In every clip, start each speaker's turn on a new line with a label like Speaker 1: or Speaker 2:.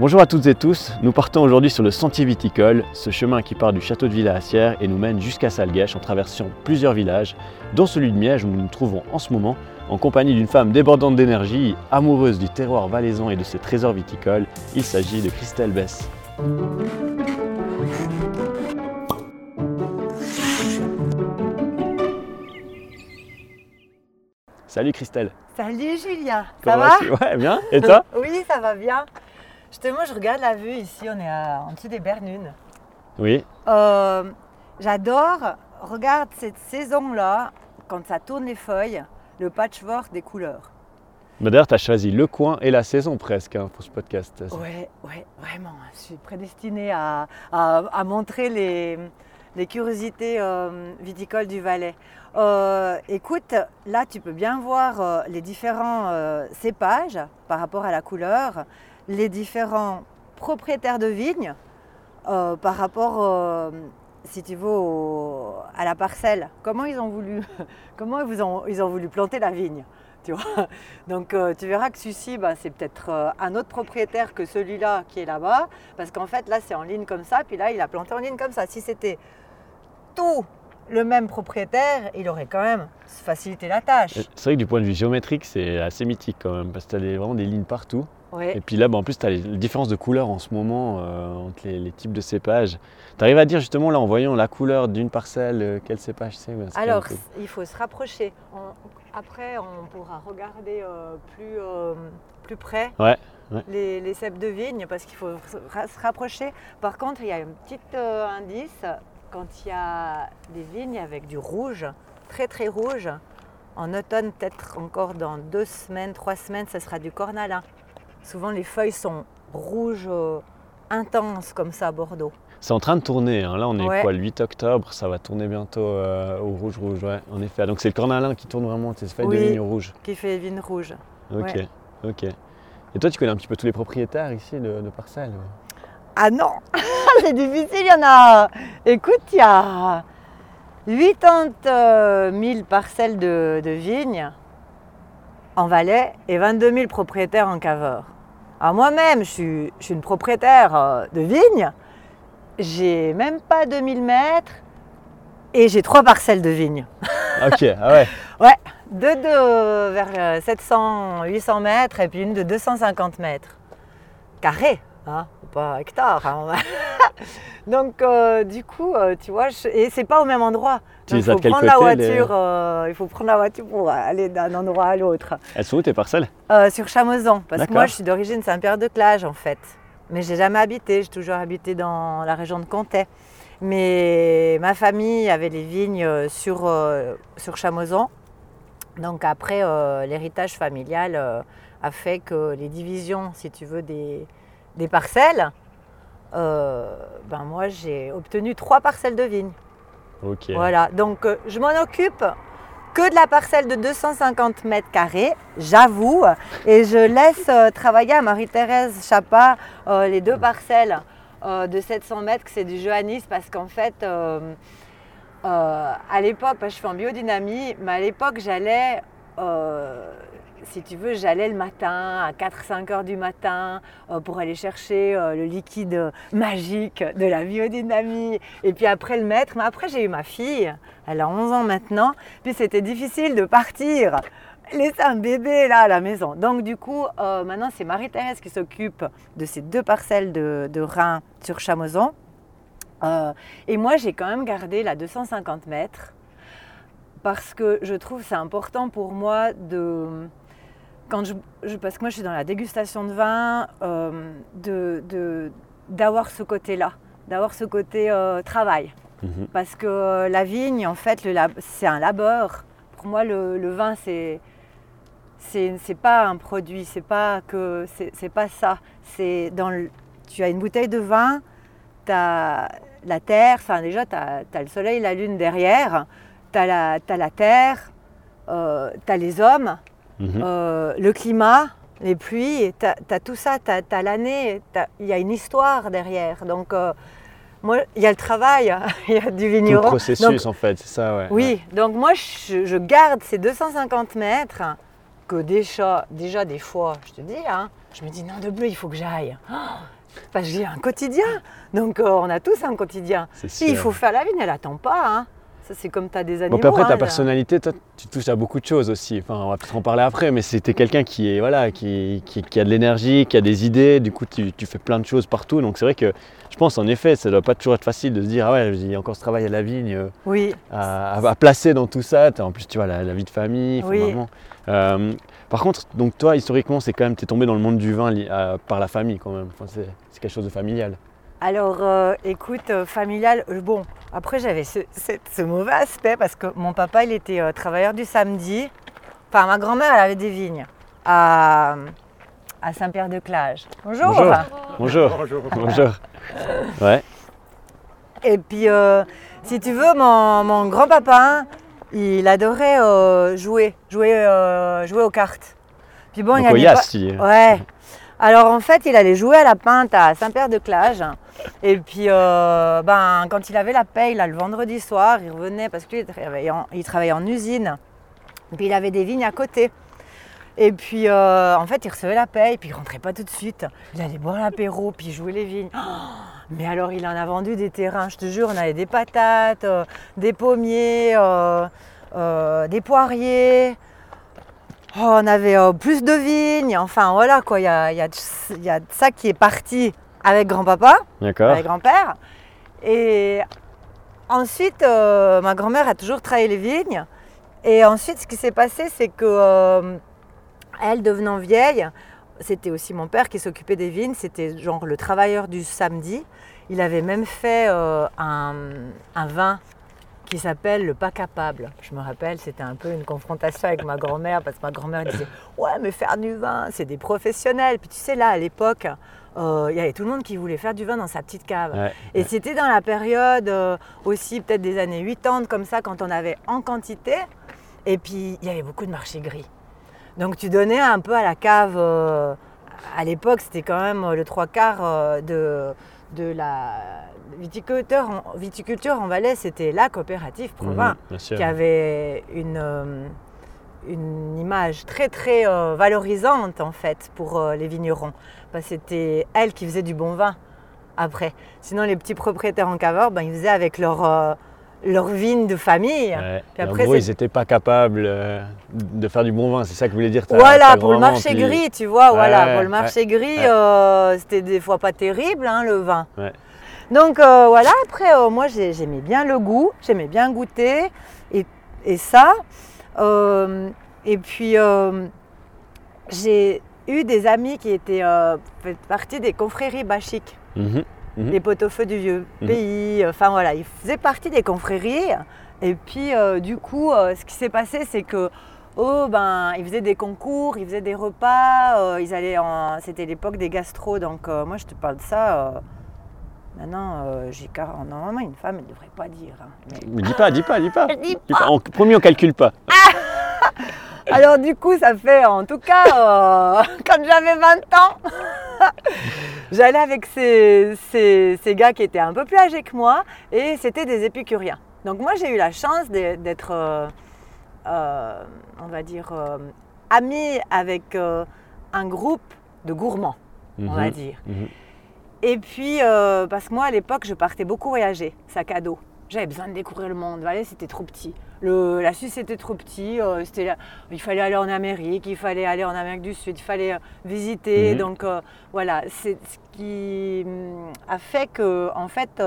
Speaker 1: Bonjour à toutes et tous, nous partons aujourd'hui sur le sentier viticole, ce chemin qui part du château de Villa-Assière et nous mène jusqu'à Salguèche en traversant plusieurs villages, dont celui de Miège où nous nous trouvons en ce moment en compagnie d'une femme débordante d'énergie, amoureuse du terroir valaisan et de ses trésors viticoles. Il s'agit de Christelle Bess. Salut Christelle.
Speaker 2: Salut Julien, ça
Speaker 1: Comment
Speaker 2: va
Speaker 1: Ouais, bien. Et toi?
Speaker 2: Oui, ça va bien. Justement, je regarde la vue ici, on est à- en dessous des Bernunes.
Speaker 1: Oui.
Speaker 2: Euh, J'adore, regarde cette saison-là, quand ça tourne les feuilles, le patchwork des couleurs.
Speaker 1: Bah, D'ailleurs, tu as choisi le coin et la saison presque hein, pour ce podcast.
Speaker 2: Ouais, vraiment. Je suis prédestinée à, à- à montrer les, les curiosités euh, viticoles du Valais. Euh, écoute, là, tu peux bien voir euh, les différents cépages par rapport à la couleur, les différents propriétaires de vignes euh, par rapport, euh, si tu veux, à la parcelle. Comment ils ont voulu, comment planter la vigne donc euh, tu verras que celui-ci, bah, c'est peut-être un autre propriétaire que celui-là qui est là-bas, parce qu'en fait là c'est en ligne comme ça, puis là il a planté en ligne comme ça. Si c'était tout le même propriétaire, il aurait quand même facilité la tâche.
Speaker 1: C'est vrai que du point de vue géométrique, c'est assez mythique quand même, parce que tu as vraiment des lignes partout.
Speaker 2: Ouais.
Speaker 1: Et puis là, bah, en plus, tu as les différences de couleurs en ce moment euh, entre les, les types de cépages. Tu arrives à dire justement, là, en voyant la couleur d'une parcelle, euh, quel cépage c'est
Speaker 2: Alors il faut se rapprocher. On- après on pourra regarder euh, plus, plus près
Speaker 1: Ouais, ouais.
Speaker 2: Les, les cèpes de vigne parce qu'il faut se ra- se rapprocher. Par contre il y a un petit indice quand il y a des vignes avec du rouge, très très rouge. En automne, peut-être encore dans deux semaines, trois semaines, ce sera du cornalin. Souvent les feuilles sont rouges euh, intenses comme ça à Bordeaux.
Speaker 1: C'est en train de tourner. hein. Là, on est
Speaker 2: Ouais.
Speaker 1: quoi, le 8 octobre, ça va tourner bientôt euh, au rouge-rouge, ouais, en effet. Donc c'est le cornalin qui tourne vraiment, ces feuilles de vigne rouge.
Speaker 2: qui fait vignes rouges.
Speaker 1: Ok,
Speaker 2: Ouais.
Speaker 1: ok. Et toi, tu connais un petit peu tous les propriétaires ici de, de parcelles.
Speaker 2: Ah non, c'est difficile, il y en a. Écoute, il y a 80 000 parcelles de, de vignes en Valais et 22 000 propriétaires en caveur. Alors moi-même, je suis, je suis une propriétaire euh, de vignes. J'ai même pas 2000 mètres et j'ai trois parcelles de vignes.
Speaker 1: Ok, ah ouais.
Speaker 2: Ouais, deux de vers 700-800 mètres et puis une de 250 mètres. Carré, hein, pas hectare. hein. Donc euh, du coup, euh, tu vois, je- et c'est pas au même endroit. Donc il faut prendre la
Speaker 1: les-
Speaker 2: voiture. euh, il faut prendre la voiture pour aller d'un endroit à l'autre.
Speaker 1: Elles sont où tes parcelles?
Speaker 2: Sur Chamozon, parce que moi je suis d'origine Saint-Pierre-de-Clage en fait. Mais j'ai jamais habité, j'ai toujours habité dans la région de Comté. Mais ma famille avait les vignes sur, sur Chamozon. Donc après, l'héritage familial a fait que les divisions, si tu veux, des, des parcelles, euh, ben moi j'ai obtenu trois parcelles de vignes. Voilà, donc euh, je m'en occupe que de la parcelle de 250 mètres carrés, j'avoue, et je laisse euh, travailler à Marie-Thérèse Chapa les deux parcelles de 700 mètres, que c'est du Johannis, parce qu'en fait, à l'époque, je fais en biodynamie, mais à l'époque, j'allais, si tu veux, j'allais le matin, à 4-5 heures du matin, euh, pour aller chercher euh, le liquide magique de la biodynamie, et puis après le mettre. Mais après, j'ai eu ma fille, elle a 11 ans maintenant, puis c'était difficile de partir, laisser un bébé là à la maison. Donc du coup, euh, maintenant, c'est Marie-Thérèse qui s'occupe de ces deux parcelles de, de sur Chamozon. Euh, et moi, j'ai quand même gardé la 250 mètres parce que je trouve c'est important pour moi de. Quand je, je- parce que moi, je suis dans la dégustation de vin, euh, de- d'avoir ce côté-là, d'avoir ce côté euh, travail.
Speaker 1: Mhm.
Speaker 2: Parce que la vigne, en fait, c'est un labeur. Pour moi, le, le vin, c'est c'est pas un produit, c'est pas que c'est pas ça. C'est dans le, tu as une bouteille de vin, tu as la terre, enfin déjà tu as, le soleil, la lune derrière, tu as, la t'as la terre, tu as les hommes,
Speaker 1: Mhm.
Speaker 2: euh, le climat, les pluies, tu as, tout ça, tu as, l'année, il y a une histoire derrière. Donc euh, moi, il y a le travail, il y a du
Speaker 1: Tout le
Speaker 2: vigneron.
Speaker 1: processus
Speaker 2: Donc,
Speaker 1: en fait, c'est ça, ouais.
Speaker 2: oui, donc moi je, je garde ces 250 mètres que déjà, déjà des fois, je te dis, hein, je me dis non de bleu, il faut que j'aille. Oh, que j'ai un quotidien. Donc euh, on a tous un quotidien. Si il
Speaker 1: sûr.
Speaker 2: faut faire la vigne, elle attend pas. hein. Ça c'est comme tu as des
Speaker 1: Bon,
Speaker 2: animaux.
Speaker 1: puis après, ta
Speaker 2: hein,
Speaker 1: personnalité, toi, tu touches à beaucoup de choses aussi. Enfin, on va peut-être en parler après, mais c'était quelqu'un qui, est, voilà, qui, qui- qui a de l'énergie, qui a des idées. Du coup, tu, tu fais plein de choses partout. Donc, c'est vrai que je pense, en effet, ça doit pas toujours être facile de se dire Ah ouais, il y a encore ce travail à la vigne euh,
Speaker 2: Oui,
Speaker 1: à, à- à placer dans tout ça. En plus, tu vois, la, la vie de famille,
Speaker 2: Oui.
Speaker 1: Euh, par contre, donc toi, historiquement, c'est quand même, tu es tombé dans le monde du vin euh, par la famille quand même. Enfin, c'est quelque chose de familial.
Speaker 2: Alors, euh, écoute, euh, familial, euh, bon, après j'avais ce, ce- ce mauvais aspect parce que mon papa, il était euh, travailleur du samedi. Enfin, ma grand-mère, elle avait des vignes à, à Saint-Pierre-de-Clage. Bonjour.
Speaker 1: Bonjour. Bonjour. Bonjour. Ouais.
Speaker 2: Et puis, euh, si tu veux, mon, mon grand-papa, il adorait euh, jouer, jouer, euh, jouer aux cartes. Puis bon, il
Speaker 1: Donc, au Yas,
Speaker 2: pas-
Speaker 1: tu dis.
Speaker 2: Ouais. Alors en fait, il allait jouer à la pinte à Saint-Pierre-de-Clage. Et puis, euh, ben, quand il avait la paye, là, le vendredi soir, il revenait parce qu'il travaillait, en- il travaillait en usine. Et puis il avait des vignes à côté. Et puis, euh, en fait, il recevait la paye, puis il rentrait pas tout de suite. Il allait boire l'apéro, puis jouer les vignes. Oh, mais alors, il en a vendu des terrains, je te jure, on avait des patates, euh, des pommiers, des poiriers. Oh, on avait euh, plus de vignes. Enfin, voilà, quoi. Il y a, y a a ça qui est parti avec grand-papa, avec grand-père. Et ensuite, euh, ma grand-mère a toujours travaillé les vignes. Et ensuite, ce qui s'est passé, c'est que euh, elle, devenant vieille, c'était aussi mon père qui s'occupait des vignes. C'était genre le travailleur du samedi. Il avait même fait un, un vin qui s'appelle le pas capable. Je me rappelle, c'était un peu une confrontation avec ma grand-mère parce que ma grand-mère disait Ouais, mais faire du vin, c'est des professionnels. Puis tu sais, là, à l'époque, euh, il y avait tout le monde qui voulait faire du vin dans sa petite cave.
Speaker 1: Ouais.
Speaker 2: Et c'était dans la période euh, aussi, peut-être des années 80, comme ça, quand on avait en quantité. Et puis, il y avait beaucoup de marchés gris. Donc, tu donnais un peu à la cave. euh, à l'époque, c'était quand même le trois quarts de, de la viticulture en, viticulture en Valais. C'était la coopérative Provins
Speaker 1: Mhm, bien sûr.
Speaker 2: qui avait une, euh, une image très très euh, valorisante en fait pour euh, les vignerons. Parce que c'était elle qui faisait du bon vin après. Sinon les petits propriétaires en caveur, ben, ils faisaient avec leur, euh, leur vigne de famille.
Speaker 1: Ouais.
Speaker 2: Puis
Speaker 1: Et en
Speaker 2: après,
Speaker 1: gros, ils n'étaient pas capables de faire du bon vin, c'est ça que voulait dire ta-
Speaker 2: Voilà,
Speaker 1: ta
Speaker 2: pour le marché
Speaker 1: puis-
Speaker 2: gris, tu vois, voilà, pour le marché gris,
Speaker 1: ouais.
Speaker 2: c'était des fois pas terrible, hein, le vin. Donc euh, voilà, après, euh, moi j'ai- j'aimais bien le goût, j'aimais bien goûter, et, et ça. Euh, et puis, j'ai eu des amis qui étaient partie des confréries bachiques
Speaker 1: Mhm. Mhm.
Speaker 2: les pot-au-feu du vieux
Speaker 1: Mhm.
Speaker 2: pays. Enfin voilà, ils faisaient partie des confréries. Et puis du coup, ce qui s'est passé, c'est que oh ben, ils faisaient des concours, ils faisaient des repas. euh, ils allaient en, c'était l'époque des gastros. Donc euh, moi, je te parle de ça. euh, maintenant, euh, j'ai car- normalement une femme, elle ne devrait pas dire. hein, mais-
Speaker 1: Mais dis pas, dis pas, dis pas.
Speaker 2: Je dis
Speaker 1: Dis pas. En- promis, on calcule pas.
Speaker 2: Alors du coup, ça fait en tout cas, euh, quand j'avais 20 ans, j'allais avec ces, ces- ces gars qui étaient un peu plus âgés que moi et c'était des épicuriens. Donc moi, j'ai eu la chance de- d'être, euh, euh, on va dire, euh, amie avec euh, un groupe de gourmands, on va
Speaker 1: Mhm.
Speaker 2: dire.
Speaker 1: Mhm.
Speaker 2: Et puis, euh, parce que moi, à l'époque, je partais beaucoup voyager, sac à dos. J'avais besoin de découvrir le monde. Valais, c'était trop petit. Le, la Suisse, c'était trop petit. euh, il fallait aller en Amérique, il fallait aller en Amérique du Sud, il fallait euh, visiter.
Speaker 1: Mhm.
Speaker 2: Donc, euh, voilà, c'est ce qui hum, a fait que, en fait,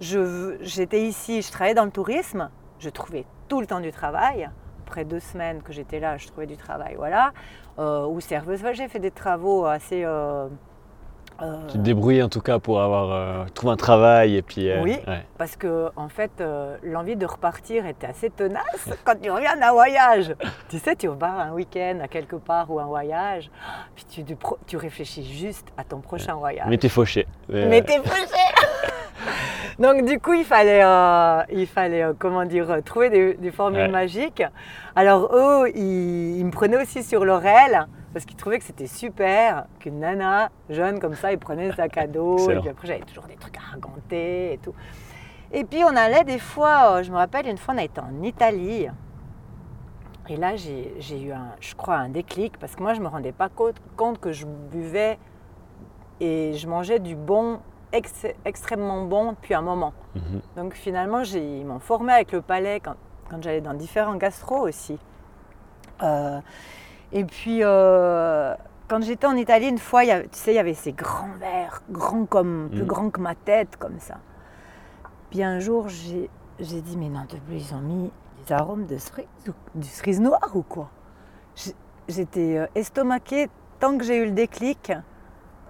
Speaker 2: j'étais ici, je travaillais dans le tourisme. Je trouvais tout le temps du travail. Après deux semaines que j'étais là, je trouvais du travail, voilà. Ou serveuse, j'ai fait des travaux assez... euh,
Speaker 1: Tu te débrouillais en tout cas pour avoir euh, trouvé un travail et puis. euh,
Speaker 2: Oui.
Speaker 1: ouais.
Speaker 2: Parce que en fait, euh, l'envie de repartir était assez tenace quand tu reviens d'un voyage. tu sais, tu repars un week-end à quelque part ou un voyage, puis tu, tu réfléchis juste à ton prochain voyage.
Speaker 1: Mais t'es fauché.
Speaker 2: Mais t'es fauché Donc du coup, il fallait, euh, il fallait euh, comment dire, trouver des, des formules
Speaker 1: Ouais.
Speaker 2: magiques. Alors eux, ils, ils me prenaient aussi sur l'oreille parce qu'ils trouvaient que c'était super qu'une nana jeune comme ça, ils prenaient un sac à dos. Et puis après, j'avais toujours des trucs à raconter et tout. Et puis on allait des fois, euh, je me rappelle une fois, on a été en Italie. Et là, j'ai eu, un, je crois, un déclic parce que moi, je ne me rendais pas compte, que je buvais et je mangeais du bon, ex- extrêmement bon depuis un moment.
Speaker 1: Mhm.
Speaker 2: Donc finalement, ils m'ont formé avec le palais quand, quand j'allais dans différents gastros aussi. Euh, et puis, euh, quand j'étais en Italie, une fois, il y avait- tu sais, il y avait ces grands verres, grands comme, plus
Speaker 1: Mhm.
Speaker 2: grands que ma tête, comme ça. Puis un jour, j'ai dit, mais non, de plus, ils ont mis des arômes de cerise, du cerise noire ou quoi? J'étais euh, estomaquée tant que j'ai eu le déclic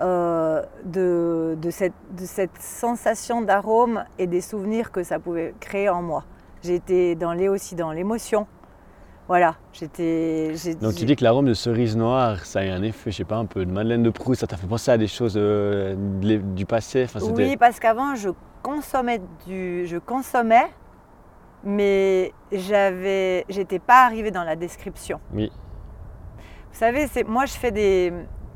Speaker 2: euh, de, de cette, de cette sensation d'arôme et des souvenirs que ça pouvait créer en moi. J'ai été dans les, aussi dans l'émotion. Voilà, j'étais.
Speaker 1: Donc tu dis que l'arôme de cerise noire, ça a un effet, je sais pas, un peu de Madeleine de Proust, ça t'a fait penser à des choses euh, du passé? Enfin,
Speaker 2: Oui, parce qu'avant, je consommais du. Je consommais, mais j'avais. J'étais pas arrivée dans la description.
Speaker 1: Oui.
Speaker 2: Vous savez, c'est moi je fais des.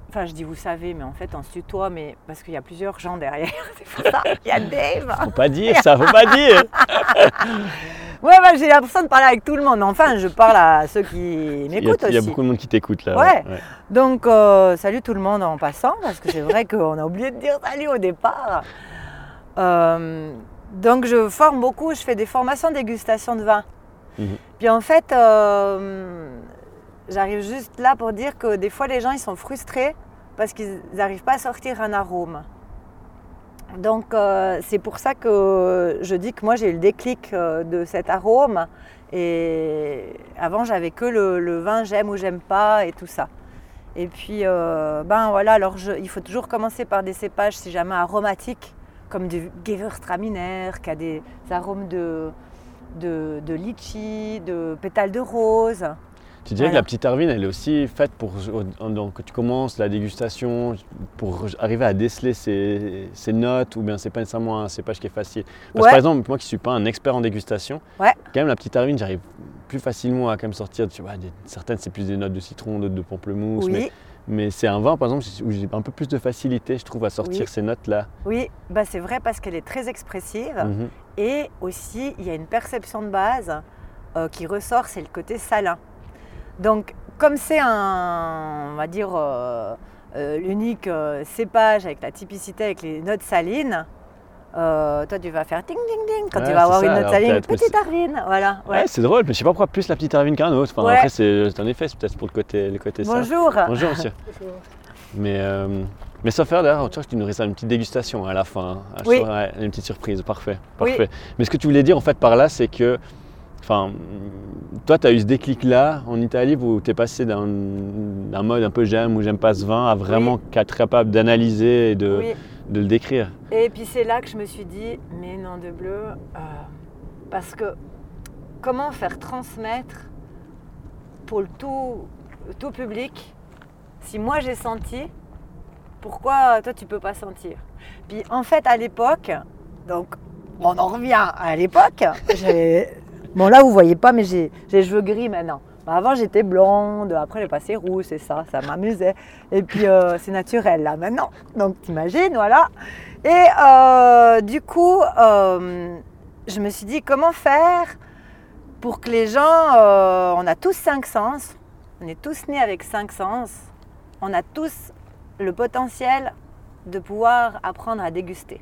Speaker 2: Enfin, je dis vous savez, mais en fait on se tutoie, mais parce qu'il y a plusieurs gens derrière. C'est pour ça. Il y a Dave.
Speaker 1: Faut pas dire ça, faut pas dire
Speaker 2: Ouais, bah, j'ai l'impression de parler avec tout le monde. Enfin, je parle à ceux qui m'écoutent
Speaker 1: il y a
Speaker 2: aussi.
Speaker 1: beaucoup de monde qui t'écoute là.
Speaker 2: Ouais. Donc, euh, salut tout le monde en passant, parce que c'est vrai qu'on a oublié de dire salut au départ. Euh, donc, je forme beaucoup, je fais des formations dégustation de vin.
Speaker 1: Mhm.
Speaker 2: Puis en fait, euh, j'arrive juste là pour dire que des fois, les gens, ils sont frustrés parce qu'ils n'arrivent pas à sortir un arôme. Donc, euh, c'est pour ça que je dis que moi, j'ai eu le déclic euh, de cet arôme. Et avant, j'avais que le, vin j'aime ou j'aime pas et tout ça. Et puis, euh, ben voilà, alors il faut toujours commencer par des cépages, si jamais aromatiques, comme du Gewürztraminer, qui a des arômes de, de, de litchi, de pétales de rose.
Speaker 1: Tu dirais que la petite Arvine, elle est aussi faite pour donc, que tu commences la dégustation, pour arriver à déceler ses, ses notes, ou bien c'est pas nécessairement un cépage qui est facile? Parce que par exemple, moi qui suis pas un expert en dégustation,
Speaker 2: Ouais.
Speaker 1: quand même la petite Arvine, j'arrive plus facilement à quand même sortir, tu vois, des- certaines c'est plus des notes de citron, d'autres de pamplemousse,
Speaker 2: Oui,
Speaker 1: mais, mais c'est un vin par exemple où j'ai un peu plus de facilité, je trouve, à sortir
Speaker 2: Oui.
Speaker 1: ces notes-là.
Speaker 2: oui, bah c'est vrai parce qu'elle est très expressive.
Speaker 1: Mhm.
Speaker 2: Et aussi, il y a une perception de base euh, qui ressort, c'est le côté salin. Donc, comme c'est un, on va dire, euh, euh, l'unique euh, cépage avec la typicité, avec les notes salines, euh, toi tu vas faire ding ding ding quand
Speaker 1: Ouais,
Speaker 2: tu vas avoir une
Speaker 1: ça,
Speaker 2: note
Speaker 1: alors
Speaker 2: saline, petite arvine, voilà.
Speaker 1: Ouais,
Speaker 2: ouais.
Speaker 1: c'est drôle, mais je sais pas pourquoi plus la petite Arvine qu'un autre. Enfin,
Speaker 2: Ouais.
Speaker 1: Après, c'est un effet, c'est peut-être pour le côté, le côté ça.
Speaker 2: Bonjour.
Speaker 1: Bonjour monsieur. Mais, euh, mais sans faire d'ailleurs, tu vois, tu nous réserves une petite dégustation à la fin. hein.
Speaker 2: Oui.
Speaker 1: une petite surprise, parfait.
Speaker 2: Oui.
Speaker 1: parfait. Mais ce que tu voulais dire en fait par là, c'est que, enfin, toi, tu as eu ce déclic-là en Italie où tu es passé d'un mode un peu j'aime ou j'aime pas ce vin à vraiment être capable d'analyser et de,
Speaker 2: Oui.
Speaker 1: de le décrire?
Speaker 2: Et puis c'est là que je me suis dit, mais non de bleu, euh, parce que comment faire transmettre pour le tout, le tout public, si moi j'ai senti, pourquoi toi tu peux pas sentir? Puis en fait à l'époque, donc on en revient à l'époque, j'ai- bon là vous voyez pas mais j'ai les cheveux gris maintenant. Bah, avant j'étais blonde, après j'ai passé rouge, c'est ça, ça m'amusait. Et puis euh, c'est naturel là maintenant, donc t'imagines, voilà. Et euh, du coup, euh, je me suis dit comment faire pour que les gens, on a tous cinq sens, on est tous nés avec cinq sens, on a tous le potentiel de pouvoir apprendre à déguster.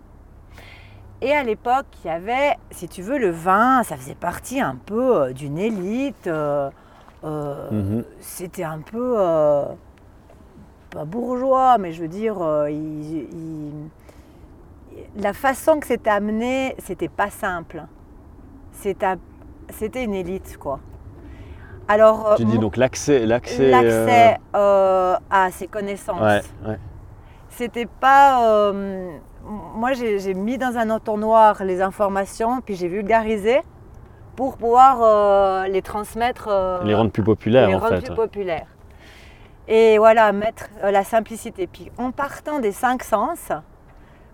Speaker 2: Et à l'époque, il y avait, si tu veux, le vin, ça faisait partie un peu euh, d'une élite. euh, euh,
Speaker 1: Mhm.
Speaker 2: C'était un peu, euh, pas bourgeois, mais je veux dire, il- il- la façon que c'était amené, c'était pas simple. C'était une élite, quoi. Alors,
Speaker 1: Tu dis donc l'accès, l'accès.
Speaker 2: l'accès à ces connaissances.
Speaker 1: ouais, ouais.
Speaker 2: C'était pas. Moi, j'ai mis dans un entonnoir les informations, puis j'ai vulgarisé pour pouvoir euh, les transmettre. euh,
Speaker 1: Les rendre plus populaires
Speaker 2: les
Speaker 1: en
Speaker 2: rendre
Speaker 1: fait.
Speaker 2: plus populaires. Et voilà, mettre euh, la simplicité. Puis en partant des cinq sens,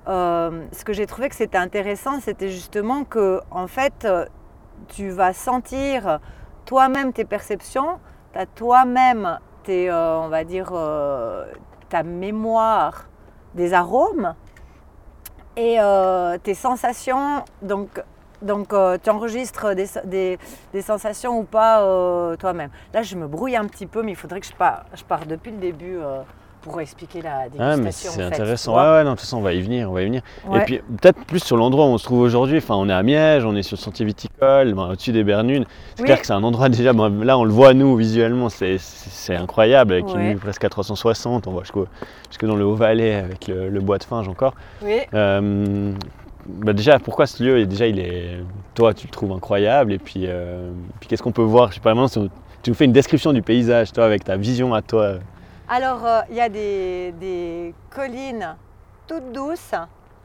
Speaker 2: ce que j'ai trouvé que c'était intéressant, c'était justement que, en fait, tu vas sentir toi-même tes perceptions, tu as toi-même tes, on va dire, ta mémoire des arômes et euh, tes sensations. Donc, Donc euh, tu enregistres des, sensations ou pas euh, toi-même? Là, je me brouille un petit peu, mais il faudrait que je pars, je depuis le début pour expliquer la dégustation.
Speaker 1: Ah, c'est intéressant. Ouais, ouais, non, de toute façon, on va y venir, on va y venir.
Speaker 2: Ouais.
Speaker 1: Et puis, peut-être plus sur l'endroit où on se trouve aujourd'hui. Enfin, on est à Miège, on est sur le sentier viticole, ben, au-dessus des Bernunes. C'est
Speaker 2: Oui.
Speaker 1: clair que c'est un endroit déjà, ben, là, on le voit, nous, visuellement, c'est- incroyable, avec une vue presque à 360. On voit jusqu'au- jusque dans le Haut-Valais, avec le, le bois de Finge encore.
Speaker 2: Oui.
Speaker 1: Euh, bah déjà, pourquoi ce lieu, déjà, il est, toi, tu le trouves incroyable? Et puis, euh, puis qu'est-ce qu'on peut voir? Je sais pas, maintenant, si tu nous fais une description du paysage, toi, avec ta vision à toi.
Speaker 2: Alors, euh, il y a des, collines toutes douces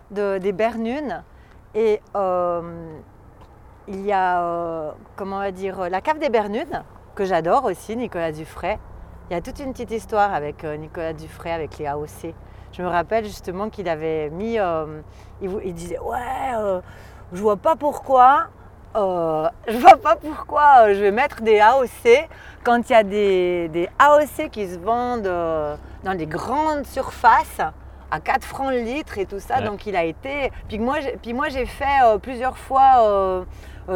Speaker 2: de, des Bernunes et euh, il y a, euh, comment on va dire, la cave des Bernunes, que j'adore aussi, Nicolas Dufray. Il y a toute une petite histoire avec Nicolas Dufray, avec les AOC. Je me rappelle justement qu'il avait mis, il, il disait, ouais, je vois pas pourquoi, euh, je vois pas pourquoi euh, je vais mettre des AOC quand il y a des, des AOC qui se vendent euh, dans des grandes surfaces à 4 francs le litre et tout ça.
Speaker 1: Ouais.
Speaker 2: Donc il a été. Puis moi, j'ai- puis moi j'ai fait euh, plusieurs fois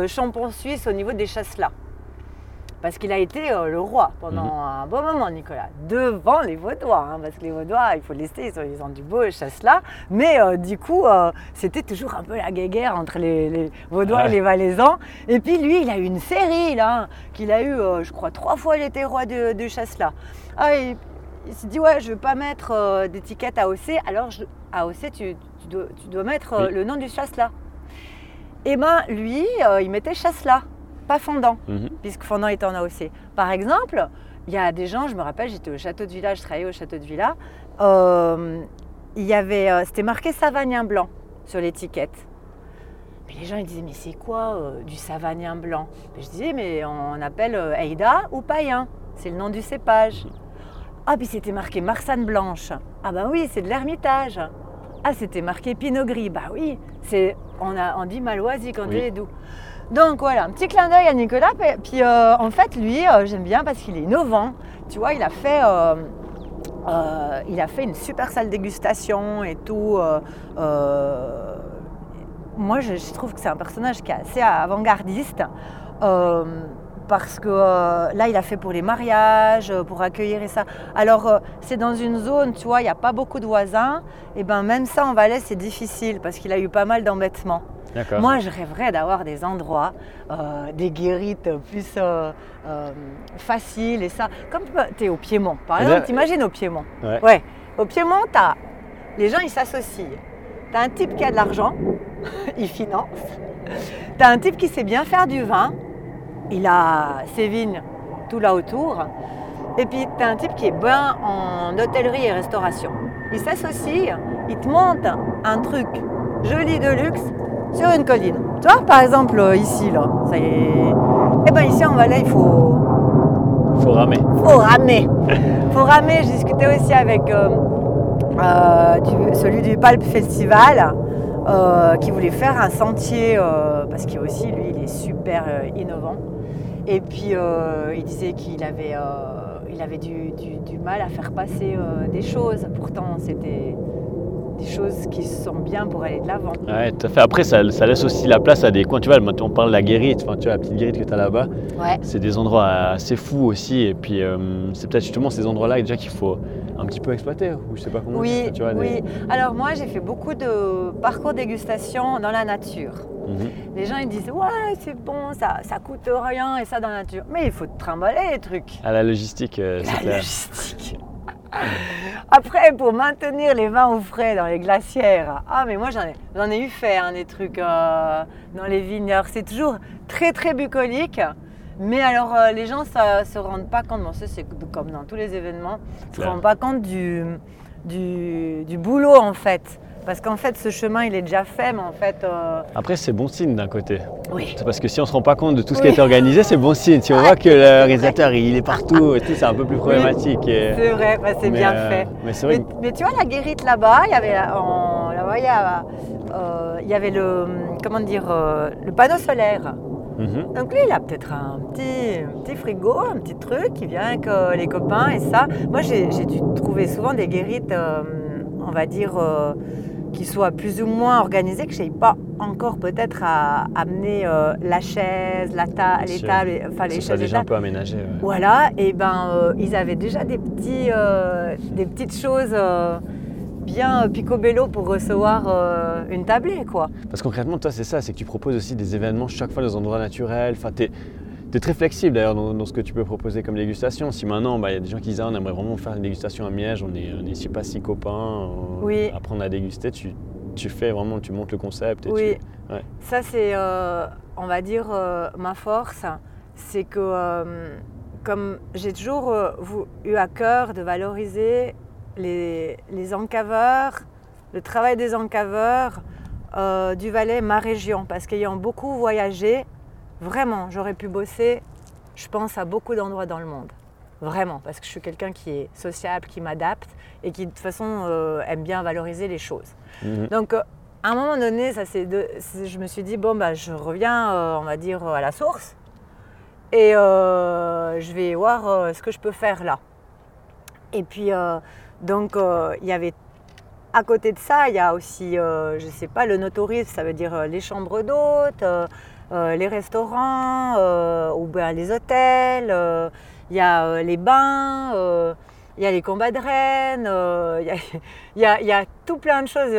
Speaker 2: champion suisse au niveau des chasselas. Parce qu'il a été euh, le roi pendant
Speaker 1: Mhm.
Speaker 2: un bon moment, Nicolas, devant les Vaudois. hein, parce que les Vaudois, il faut le laisser, ils ont, ils ont du beau chasse-là. Mais euh, du coup, euh, c'était toujours un peu la guéguerre entre les, les Vaudois et les Valaisans. Et puis lui, il a eu une série, là, qu'il a eu, je crois, trois fois il était roi de, du chasse-là. Ah, il il s'est dit, ouais, je ne vais pas mettre d'étiquette AOC, alors je- AOC, tu, tu dois, tu dois mettre
Speaker 1: Oui.
Speaker 2: le nom du chasse-là. Et ben lui, il mettait chasse-là, pas fondant
Speaker 1: Mhm.
Speaker 2: puisque Fondant est en AOC. Par exemple, il y a des gens, je me rappelle, j'étais au château de Villa, je travaillais au château de Villa, euh, il y avait, euh, c'était marqué Savagnin blanc sur l'étiquette. Mais les gens ils disaient, mais c'est quoi euh, du Savagnin blanc? Mais Je disais, mais on appelle Eida ou païen, c'est le nom du cépage. Ah, puis c'était marqué Marsanne blanche. Ah ben oui, c'est de l'Ermitage. Ah, c'était marqué Pinot gris. Bah oui, c'est on, a, on dit Malvoisie quand
Speaker 1: Oui.
Speaker 2: il est doux. Donc voilà, un petit clin d'œil à Nicolas. Puis- euh, en fait, lui, euh, j'aime bien parce qu'il est innovant. Tu vois, il a fait, euh, une super salle dégustation et tout. moi, je, je trouve que c'est un personnage qui est assez avant-gardiste. Parce que euh, là, il a fait pour les mariages, euh, pour accueillir et ça. Alors, euh, c'est dans une zone, tu vois, il n'y a pas beaucoup de voisins. Et ben même ça, en Valais, c'est difficile parce qu'il a eu pas mal d'embêtements.
Speaker 1: D'accord.
Speaker 2: Moi, je rêverais d'avoir des endroits, euh, des guérites plus faciles et ça. Comme tu es au Piémont, par
Speaker 1: Eh
Speaker 2: exemple,
Speaker 1: bien,
Speaker 2: t'imagines au Piémont?
Speaker 1: Ouais.
Speaker 2: Ouais. Au Piémont, t'as- les gens, ils s'associent. Tu as un type qui a de l'argent, il finance. Tu as un type qui sait bien faire du vin, il a ses vignes tout là autour. Et puis, tu as un type qui est bien en hôtellerie et restauration. Ils s'associent, ils te montent un truc joli de luxe sur une colline. Tu vois, par exemple, ici, là, ça y est. Eh bien, ici en Valais, il faut,
Speaker 1: Faut ramer.
Speaker 2: faut ramer. faut ramer. Je discutais aussi avec euh, euh, du- celui du Palp Festival euh, qui voulait faire un sentier parce qu'il aussi, lui, il est super innovant. Et puis, euh, il disait qu'il avait, euh, il avait du, du- du mal à faire passer euh, des choses. Pourtant, c'était des choses qui sont bien pour aller de l'avant.
Speaker 1: Ouais, tout à fait. Après, ça, ça laisse aussi la place à des coins. Tu vois, maintenant, on parle de la guérite. Enfin, tu vois, la petite guérite que tu as là-bas.
Speaker 2: Ouais.
Speaker 1: C'est des endroits assez fous aussi. Et puis, euh, c'est peut-être justement ces endroits-là déjà qu'il faut un petit peu exploiter. Ou je sais pas comment
Speaker 2: Oui,
Speaker 1: tu vois, des-
Speaker 2: oui. Alors moi, j'ai fait beaucoup de parcours dégustation dans la nature.
Speaker 1: Mhm.
Speaker 2: Les gens ils disent ouais c'est bon ça ça coûte rien et ça dans la nature mais il faut trimballer les trucs
Speaker 1: À la logistique, euh, c'est
Speaker 2: la
Speaker 1: clair.
Speaker 2: logistique après pour maintenir les vins au frais dans les glacières ah mais moi j'en ai j'en ai eu fait hein, des trucs euh, dans les vignes c'est toujours très très bucolique mais alors euh, les gens ne se rendent pas compte bon c'est comme dans tous les événements ils se rendent pas compte du, du, du boulot en fait parce qu'en fait ce chemin il est déjà fait mais en fait euh,
Speaker 1: Après, c'est bon signe d'un côté.
Speaker 2: oui
Speaker 1: C'est parce que si on se rend pas compte de tout ce qui
Speaker 2: Oui.
Speaker 1: a été organisé, c'est bon signe. Si on
Speaker 2: Ah,
Speaker 1: voit que le réalisateur il est partout et tout, c'est un peu plus problématique. et-
Speaker 2: C'est vrai, bah, c'est bien
Speaker 1: euh,
Speaker 2: fait.
Speaker 1: Mais vrai
Speaker 2: Mais,
Speaker 1: que
Speaker 2: mais tu vois, la guérite là-bas, il y avait, en- là-bas, il y, a, euh, il y avait le, comment dire, le panneau solaire.
Speaker 1: Mhm.
Speaker 2: Donc lui, il a peut-être un petit, un petit frigo, un petit truc qui vient avec euh, les copains et ça. Moi, j'ai, dû trouver souvent des guérites, euh, on va dire, euh, qui soit plus ou moins organisé, que je n'aille pas encore peut-être à amener la chaise, la ta les tables, enfin les chaises
Speaker 1: déjà un peu aménagé. ouais.
Speaker 2: Voilà, et ben ils avaient déjà des, petits, des petites choses bien euh, picobello pour recevoir euh, une tablée, quoi.
Speaker 1: Parce que concrètement, toi, c'est ça, c'est que tu proposes aussi des événements chaque fois dans des endroits naturels. Enfin, tu es, très flexible d'ailleurs dans, dans ce que tu peux proposer comme dégustation. Si maintenant, bah, il y a des gens qui disent ah, on aimerait vraiment faire une dégustation à Miège, on est, on est je sais pas, six copains, on-
Speaker 2: Oui.
Speaker 1: apprendre à déguster, tu, tu fais vraiment, tu montes le concept. Et
Speaker 2: Oui,
Speaker 1: tu- ouais.
Speaker 2: ça c'est, euh, on va dire, euh, ma force, c'est que comme j'ai toujours eu à cœur de valoriser les, les encaveurs, le travail des encaveurs euh, du Valais, ma région, parce qu'ayant beaucoup voyagé, vraiment, j'aurais pu bosser, je pense, à beaucoup d'endroits dans le monde. Vraiment, parce que je suis quelqu'un qui est sociable, qui m'adapte et qui de toute façon euh, aime bien valoriser les choses.
Speaker 1: Mhm.
Speaker 2: Donc, euh, à un moment donné, ça, c'est de- je me suis dit, bon, bah, je reviens, on va dire, à la source. Et je vais voir ce que je peux faire là. Et puis, donc, euh, il y avait, à côté de ça, il y a aussi, euh, je ne sais pas, le notourisme, ça veut dire euh, les chambres d'hôtes, les restaurants, ou bien les hôtels, il y a les bains, il y a les combats de rennes, il y a- tout plein de choses,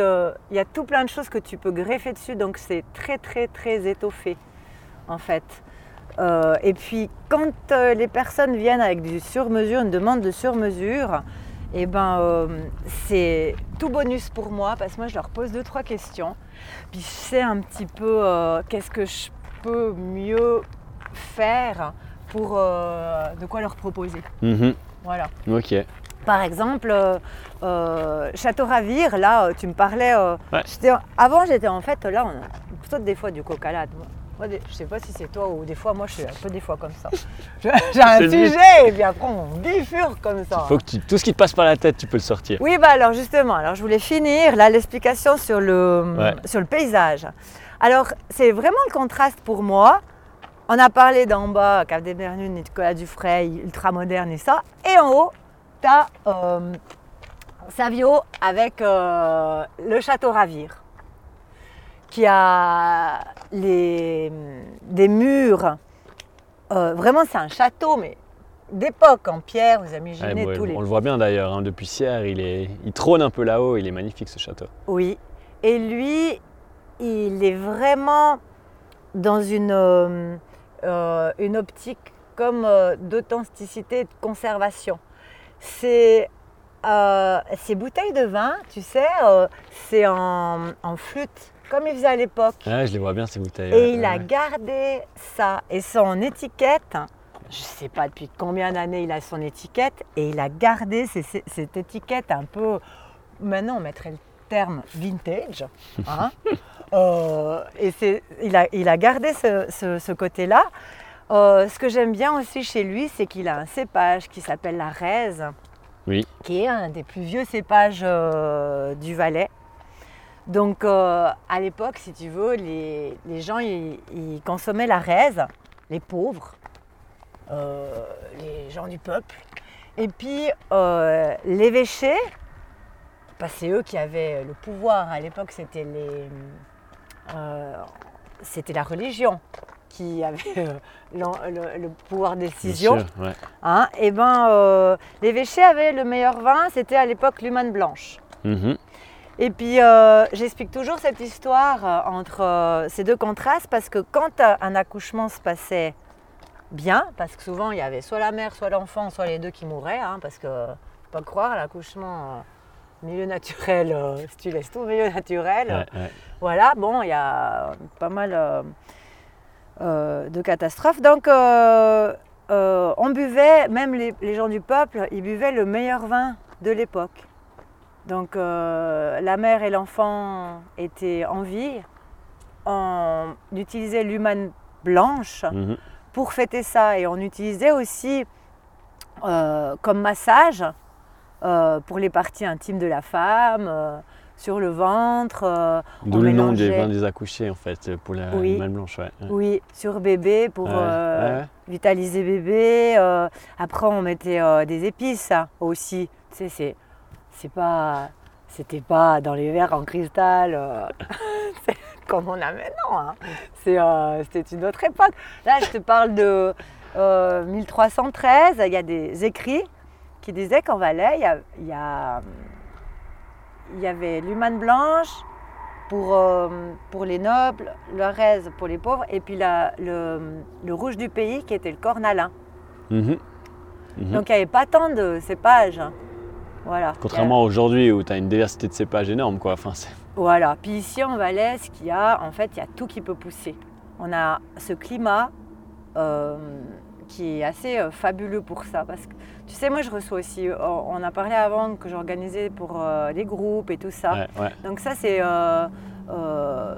Speaker 2: il y a tout plein de choses que tu peux greffer dessus, donc c'est très très très étoffé en fait. Et puis quand les personnes viennent avec du sur-mesure, une demande de sur-mesure, et ben euh, c'est tout bonus pour moi parce que moi je leur pose deux trois questions, puis je sais un petit peu euh, qu'est-ce que je peux mieux faire pour euh, de quoi leur proposer.
Speaker 1: Mhm.
Speaker 2: Voilà.
Speaker 1: Ok.
Speaker 2: Par exemple, Château Ravire, là, tu me parlais.
Speaker 1: Ouais.
Speaker 2: avant, j'étais en fait là, on a plutôt des fois du coca-lade. Moi, je sais pas si c'est toi ou des fois, moi, je suis un peu des fois comme ça. J'ai un sujet et puis après, on bifurque comme ça.
Speaker 1: Faut que tu- tout ce qui te passe par la tête, tu peux le sortir.
Speaker 2: Oui, bah alors justement, alors je voulais finir là l'explication sur le,
Speaker 1: Ouais.
Speaker 2: sur le paysage. Alors, c'est vraiment le contraste pour moi. On a parlé d'en bas, Cave des Bernunes, Nicolas Dufray, ultra moderne et ça. Et en haut, tu as Savio avec euh, le château Ravire, qui a les, des murs. euh, vraiment, c'est un château, mais d'époque en pierre, vous imaginez
Speaker 1: bon,
Speaker 2: tous les
Speaker 1: on le voit bien d'ailleurs, hein, depuis Sierre, il, est, il trône un peu là-haut, il est magnifique ce château.
Speaker 2: Oui. Et lui, il est vraiment dans une, euh, euh, une optique comme euh, d'authenticité et de conservation. C'est euh, ces bouteilles de vin, tu sais, c'est en, en flûte, comme il faisait à l'époque.
Speaker 1: Ouais, je les vois bien ces bouteilles.
Speaker 2: Et
Speaker 1: ouais,
Speaker 2: il a gardé ça. Et son étiquette, je ne sais pas depuis combien d'années il a son étiquette, et il a gardé ces- ces- cette étiquette un peu. Maintenant, on mettrait le terme vintage. hein. Euh, et il, a, il a gardé ce, ce- ce côté-là. Euh, ce que j'aime bien aussi chez lui, c'est qu'il a un cépage qui s'appelle la raise,
Speaker 1: Oui.
Speaker 2: qui est un des plus vieux cépages euh, du Valais. Donc euh, à l'époque, si tu veux, les, les gens ils, ils consommaient la raise, les pauvres, euh, les gens du peuple. Et puis euh, l'évêché, parce que c'est eux qui avaient le pouvoir. À l'époque, c'était les, euh, c'était la religion qui avait le, le pouvoir de décision.
Speaker 1: sûr, ouais.
Speaker 2: Hein, et ben, l'évêché avait le meilleur vin, c'était à l'époque l'Human Blanche.
Speaker 1: Mhm.
Speaker 2: Et puis, euh, j'explique toujours cette histoire euh, entre euh, ces deux contrastes parce que quand un accouchement se passait bien, parce que souvent il y avait soit la mère, soit l'enfant, soit les deux qui mouraient, hein, parce que faut pas croire, l'accouchement, milieu naturel, euh, si tu laisses tout milieu naturel,
Speaker 1: Ouais, ouais.
Speaker 2: voilà, bon, il y a pas mal euh, de catastrophes. Donc, on buvait, même les, les gens du peuple, ils buvaient le meilleur vin de l'époque. Donc, euh, la mère et l'enfant étaient en vie. On utilisait l'human blanche
Speaker 1: Mhm.
Speaker 2: pour fêter ça. Et on utilisait aussi euh, comme massage euh, pour les parties intimes de la femme, sur le ventre.
Speaker 1: D'où
Speaker 2: on
Speaker 1: le nom des vins des accouchés en fait, pour la
Speaker 2: Oui.
Speaker 1: malle blanche. Ouais.
Speaker 2: Oui, sur bébé pour
Speaker 1: Ouais, ouais.
Speaker 2: vitaliser bébé. après, on mettait des épices aussi. Tu sais, c'est, c'est pas, c'était pas dans les verres en cristal euh, c'est comme on a maintenant. hein. C'est, euh, c'était une autre époque. Là, je te parle de euh, 1313. Il y a des écrits qui disaient qu'en Valais, il y, a- il y a- il y avait l'humane blanche pour, euh, pour les nobles, le raise pour les pauvres, et puis la- le, le rouge du pays qui était le cornalin.
Speaker 1: Mhm. Mhm.
Speaker 2: Donc il n'y avait pas tant de cépages. Voilà.
Speaker 1: Contrairement à aujourd'hui où tu as une diversité de cépages énorme. Quoi. Enfin,
Speaker 2: Voilà. Puis ici en Valais, ce qu'il y a, en fait, il y a tout qui peut pousser. On a ce climat euh, qui est assez euh, fabuleux pour ça. Parce que, tu sais, moi je reçois aussi, euh, on a parlé avant que j'organisais pour euh, les groupes et tout ça.
Speaker 1: ouais, ouais.
Speaker 2: Donc ça, c'est... euh, euh,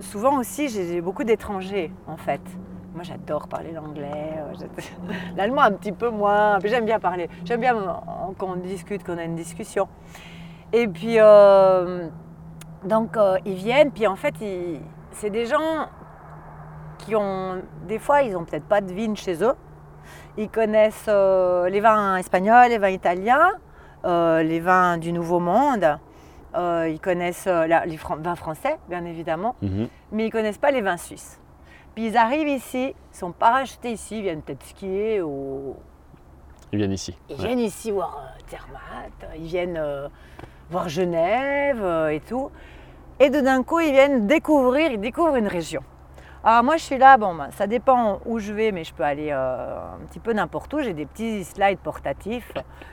Speaker 2: souvent aussi, j'ai j'ai beaucoup d'étrangers, en fait. Moi, j'adore parler l'anglais. euh, L'allemand, un petit peu moins. J'aime bien parler. J'aime bien qu'on discute, qu'on a une discussion. Et puis, euh, donc, euh, ils viennent. Puis, en fait, c'est des gens qui ont... Des fois, ils n'ont peut-être pas de vignes chez eux. Ils connaissent euh, les vins espagnols, les vins italiens, les vins du Nouveau Monde. Ils connaissent la- les fran- vins français, bien évidemment,
Speaker 1: Mhm.
Speaker 2: mais ils ne connaissent pas les vins suisses. Puis ils arrivent ici, ils sont parachutés ici, ils viennent peut-être skier ou
Speaker 1: Ils viennent ici.
Speaker 2: ils
Speaker 1: Ouais.
Speaker 2: viennent ici voir euh, Zermatt, ils viennent euh, voir Genève euh, et tout. Et de d'un coup, ils viennent découvrir, ils découvrent une région. Alors moi, je suis là, bon, ben, ça dépend où je vais, mais je peux aller euh, un petit peu n'importe où. J'ai des petits slides portatifs.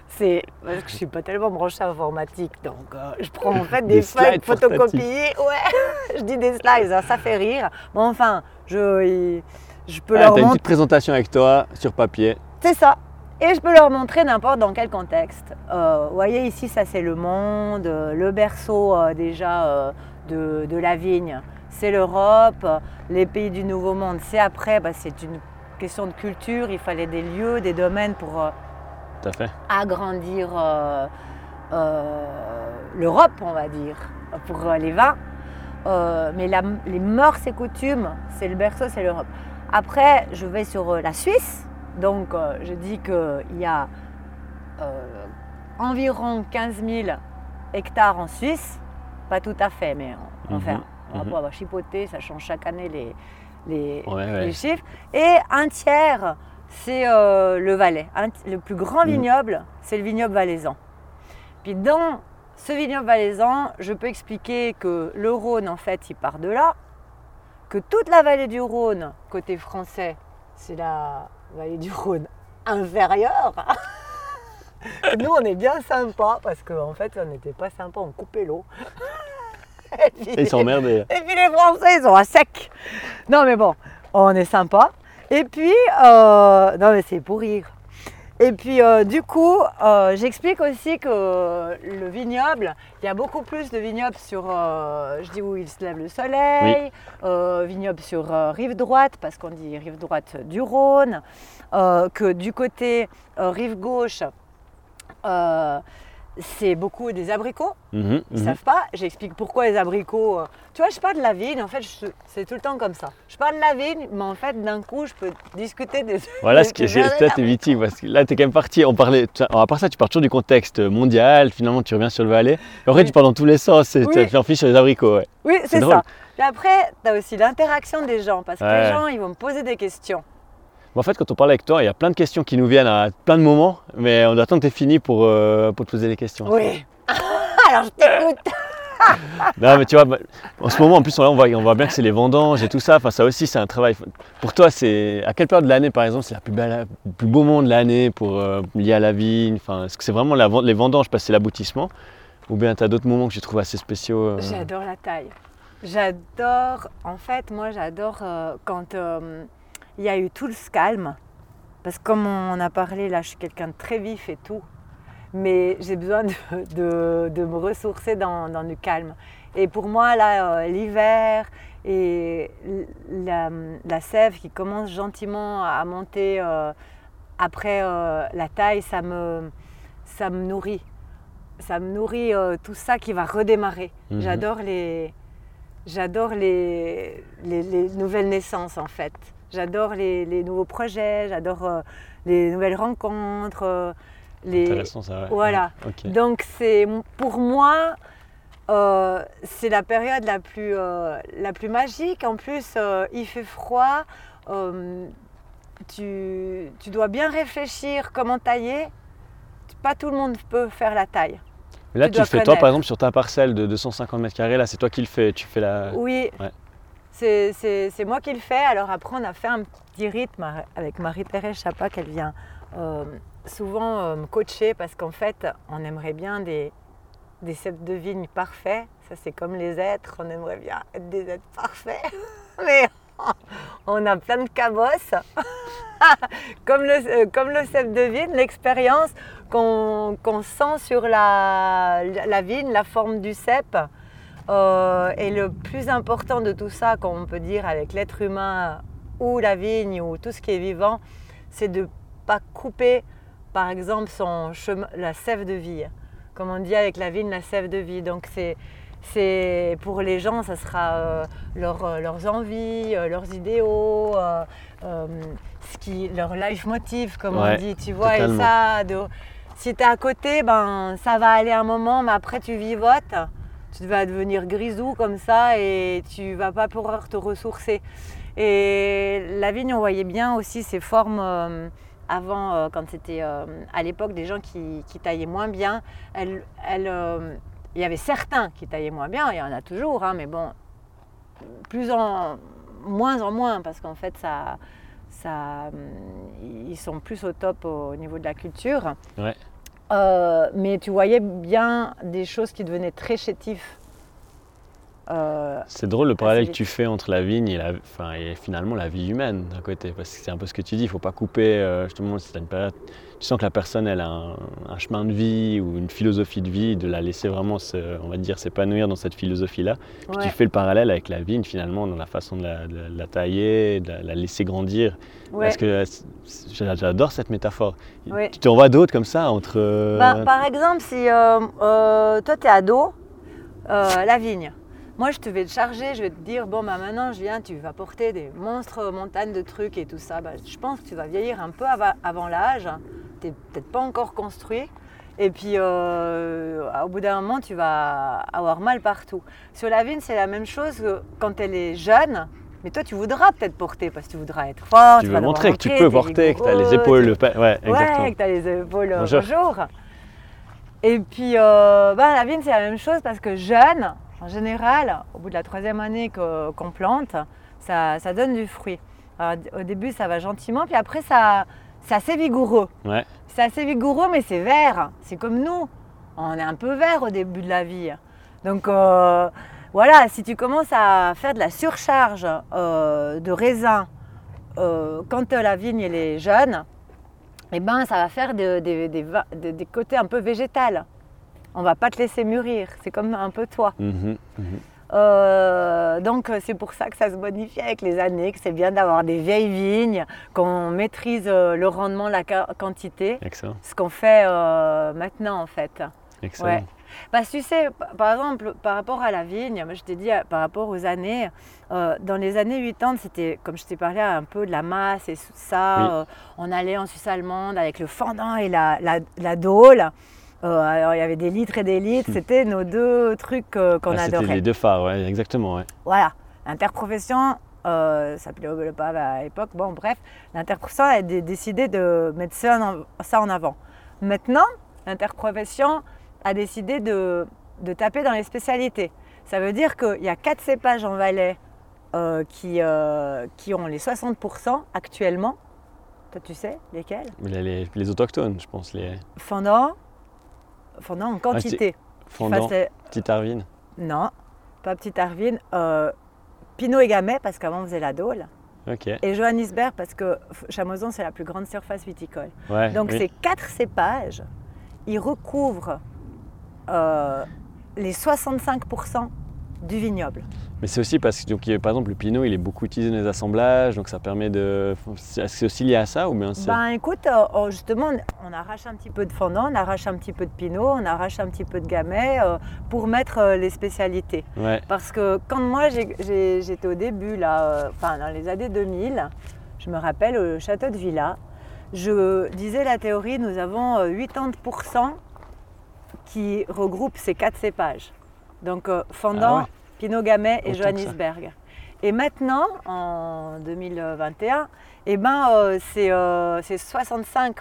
Speaker 2: C'est parce que je suis pas tellement branchée informatique, donc je prends en fait des,
Speaker 1: Des
Speaker 2: feuilles photocopiées. Ouais, je dis des slides, hein, ça fait rire. Bon, enfin, je, je peux
Speaker 1: Ah,
Speaker 2: leur
Speaker 1: t'as une
Speaker 2: montrer.
Speaker 1: petite présentation avec toi sur papier.
Speaker 2: C'est ça. Et je peux leur montrer n'importe dans quel contexte. Euh, vous voyez ici, ça c'est le monde, euh, le berceau euh, déjà euh, de, de la vigne, c'est l'Europe, les pays du Nouveau Monde, c'est après, bah, c'est une question de culture, il fallait des lieux, des domaines pour
Speaker 1: Tout à fait.
Speaker 2: agrandir l'Europe, on va dire, pour les vins. Euh, mais la- les mœurs et coutumes, c'est le berceau, c'est l'Europe. Après, je vais sur euh, la Suisse. Donc, euh, je dis qu'il y a euh, environ 15 000 hectares en Suisse. Pas tout à fait, mais on-
Speaker 1: Mhm,
Speaker 2: enfin, on va
Speaker 1: mhm.
Speaker 2: on va chipoter, ça change chaque année les, les,
Speaker 1: Ouais, ouais.
Speaker 2: les chiffres. Et un tiers, c'est le Valais. Un le plus grand
Speaker 1: Mhm.
Speaker 2: vignoble, c'est le vignoble valaisan. Puis dans ce vignoble valaisan, je peux expliquer que le Rhône, en fait, il part de là, que toute la vallée du Rhône, côté français, c'est la vallée du Rhône inférieure. Nous, on est bien sympa parce qu'en fait, on n'était pas sympa, on coupait l'eau. Et puis-
Speaker 1: Et ils sont emmerdés.
Speaker 2: et puis les Français, ils sont à sec. Non, mais bon, on est sympa. Et puis, euh, non, mais c'est pour rire. Et puis, euh, du coup, euh, j'explique aussi que le vignoble, il y a beaucoup plus de vignobles sur, euh, je dis où il se lève le soleil, vignobles sur rive droite, parce qu'on dit rive droite du Rhône, que du côté rive gauche, c'est beaucoup des abricots.
Speaker 1: Mhm,
Speaker 2: Ils
Speaker 1: mhm.
Speaker 2: savent pas. J'explique pourquoi les abricots. euh, Tu vois, je parle de la vigne. En fait, je- c'est tout le temps comme ça. Je parle de la vigne, mais en fait, d'un coup, je peux discuter des.
Speaker 1: Voilà
Speaker 2: des-
Speaker 1: ce qui est t'es vitique parce que là, t'es quand même parti. On parlait. tu- À part ça, tu pars toujours du contexte mondial. Finalement, tu reviens sur le Valais. Et après,
Speaker 2: Oui.
Speaker 1: tu pars dans tous les sens. et
Speaker 2: Oui.
Speaker 1: Tu en fiches sur les abricots. Ouais.
Speaker 2: Oui,
Speaker 1: C'est
Speaker 2: ça. Et après, tu as aussi l'interaction des gens, parce que
Speaker 1: Ouais.
Speaker 2: les gens, ils vont me poser des questions.
Speaker 1: Mais en fait, quand on parle avec toi, il y a plein de questions qui nous viennent à plein de moments. Mais on attend que t'aies fini pour, euh, pour te poser des questions.
Speaker 2: Oui. Alors, je t'écoute.
Speaker 1: Non, mais tu vois, bah, en ce moment, en plus, on, voit, on voit bien que c'est les vendanges et tout ça. Enfin, ça aussi, c'est un travail. Pour toi, c'est à quelle période de l'année, par exemple, c'est la plus belle, le plus beau moment de l'année pour euh, lié à la vigne. Enfin, est-ce que c'est vraiment la, les vendanges parce que c'est l'aboutissement, ou bien tu as d'autres moments que je trouve assez spéciaux euh,
Speaker 2: J'adore la taille. J'adore, en fait, moi, j'adore euh, quand il y a eu tout ce calme. Parce que comme on a parlé, là, je suis quelqu'un de très vif et tout. Mais j'ai besoin de, de- de me ressourcer dans, dans du calme. Et pour moi, là, euh, l'hiver et la, la sève qui commence gentiment à monter euh, après euh, la taille, ça me, ça me nourrit. Ça me nourrit tout ça qui va redémarrer.
Speaker 1: Mhm.
Speaker 2: J'adore les, j'adore les, les, les nouvelles naissances en fait. J'adore les, les nouveaux projets, j'adore euh, les nouvelles rencontres. euh, les...
Speaker 1: Intéressant ça, ouais.
Speaker 2: Voilà.
Speaker 1: Ouais.
Speaker 2: Donc c'est pour moi, euh, c'est la période la plus, la plus magique. En plus, il fait froid. Tu, tu, dois bien réfléchir comment tailler. Pas tout le monde peut faire la taille.
Speaker 1: Mais là, tu, le fais toi, par exemple, sur ta parcelle de 250 mètres carrés. Là, c'est toi qui le fais. Tu fais la.
Speaker 2: Oui. C'est moi qui le fais. Alors après, on a fait un petit rythme avec Marie-Thérèse Chapa qu'elle vient souvent me coacher parce qu'en fait, on aimerait bien des, des de vigne parfaits. Ça, c'est comme les êtres, on aimerait bien être des êtres parfaits. Mais on a plein de cabosses. comme, le, euh, comme cèpe de vigne, l'expérience qu'on sent sur la, la, vigne, la forme du cèpe. Euh, et le plus important de tout ça, comme on peut dire avec l'être humain ou la vigne ou tout ce qui est vivant, c'est de ne pas couper, par exemple, son chemin, la sève de vie comme on dit avec la vigne, la sève de vie. Donc c'est, c'est pour les gens, ça sera euh, euh, leurs envies, euh, leurs idéaux, ce qui, leur life motive, comme on dit, tu vois. Et ça, si tu es à côté, ben, ça va aller un moment, mais après tu vivotes. Tu vas devenir grisou comme ça et tu vas pas pouvoir te ressourcer. Et la vigne, on voyait bien aussi ces formes avant, euh, quand c'était euh, à l'époque des gens qui, taillaient moins bien, elle, euh, il y avait certains qui taillaient moins bien, il y en a toujours, hein, mais bon, plus en moins en moins, parce qu'en fait, ça, ça, ils sont plus au top au niveau de la culture. Mais tu voyais bien des choses qui devenaient très chétifs
Speaker 1: euh, c'est drôle le parallèle que tu fais entre la vigne et, la, et finalement la vie humaine d'un côté, parce que c'est un peu ce que tu dis, il ne faut pas couper, euh, justement, une période, tu sens que la personne elle a un, chemin de vie ou une philosophie de vie, de la laisser vraiment, se, on va dire, s'épanouir dans cette philosophie-là. Puis tu fais le parallèle avec la vigne finalement, dans la façon de la, tailler, de la, laisser grandir. Parce que j'adore cette métaphore. Tu t'en vois d'autres comme ça entre...
Speaker 2: Bah, par exemple, si euh, toi tu es ado, la vigne. Moi, je te vais te charger, je vais te dire, bon, bah, maintenant, je viens, tu vas porter des monstres montagnes de trucs et tout ça. Bah, je pense que tu vas vieillir un peu avant, l'âge. Tu n'es peut-être pas encore construit. Et puis, euh, au bout d'un moment, tu vas avoir mal partout. Sur la vigne, c'est la même chose que quand elle est jeune. Mais toi, tu voudras peut-être porter parce que tu voudras être fort.
Speaker 1: Tu, veux montrer que tu peux porter, que tu as les épaules. Le...
Speaker 2: Ouais,
Speaker 1: exactement.
Speaker 2: que tu as les épaules. Bonjour. Et puis, euh, ben, la vigne, c'est la même chose parce que jeune, en général, au bout de la troisième année qu'on plante, ça, donne du fruit. au début, ça va gentiment, puis après, ça, c'est assez vigoureux. C'est assez vigoureux, mais c'est vert. C'est comme nous. On est un peu vert au début de la vie. Donc euh, voilà, si tu commences à faire de la surcharge euh, de raisin euh, quand la vigne est jeune, eh ben, ça va faire des côtés un peu végétales. On va pas te laisser mûrir. C'est comme un peu toi. Mhm, mhm. Euh, donc c'est pour ça que ça se modifie avec les années, que c'est bien d'avoir des vieilles vignes, qu'on maîtrise euh, le rendement, la quantité.
Speaker 1: Excellent.
Speaker 2: Ce qu'on fait euh, maintenant en fait.
Speaker 1: Excellent.
Speaker 2: Bah, tu sais, par exemple, par rapport à la vigne, je t'ai dit par rapport aux années, dans les années 80, c'était, comme je t'ai parlé un peu de la masse et tout ça, on allait en Suisse allemande avec le fendant et la, la, la dôle. Euh, alors, il y avait des litres et des litres, c'était nos deux trucs euh, qu'on ah, adorait.
Speaker 1: C'était les deux phares, ouais, exactement. Ouais.
Speaker 2: Voilà, l'interprofession, euh, ça s'appelait le pas à l'époque, bon bref, l'interprofession a décidé de mettre ça en, avant. Maintenant, l'interprofession a décidé de, de, taper dans les spécialités. Ça veut dire qu'il y a quatre cépages en Valais qui, qui ont les 60% actuellement. Toi, tu sais lesquels?
Speaker 1: Les, les, autochtones, je pense. Les...
Speaker 2: Fendant, fondant en quantité.
Speaker 1: fondant, petite Arvine
Speaker 2: Non, pas petite Arvine. Euh, Pinot et Gamay, parce qu'avant on faisait la Dole. Et Johannisberg, parce que Chamoison, c'est la plus grande surface viticole. Donc ces quatre cépages, ils recouvrent euh, les 65% du vignoble.
Speaker 1: Mais c'est aussi parce que, donc, par exemple, le pinot, il est beaucoup utilisé dans les assemblages, donc ça permet de. Est-ce que c'est aussi lié à ça ou bien
Speaker 2: Ben écoute, euh, oh, justement, on arrache un petit peu de fondant, on arrache un petit peu de pinot, on arrache un petit peu de gamay euh, pour mettre euh, les spécialités. Parce que quand moi j'étais au début, là, enfin dans les années 2000, je me rappelle au château de Villa, je disais la théorie, nous avons 80% qui regroupent ces quatre cépages. Donc euh, Fendant,
Speaker 1: Ah ouais.
Speaker 2: Pinot Gamay et
Speaker 1: Autant.
Speaker 2: Johannisberg. Et maintenant, en 2021, eh ben, euh, c'est euh, c'est 65%.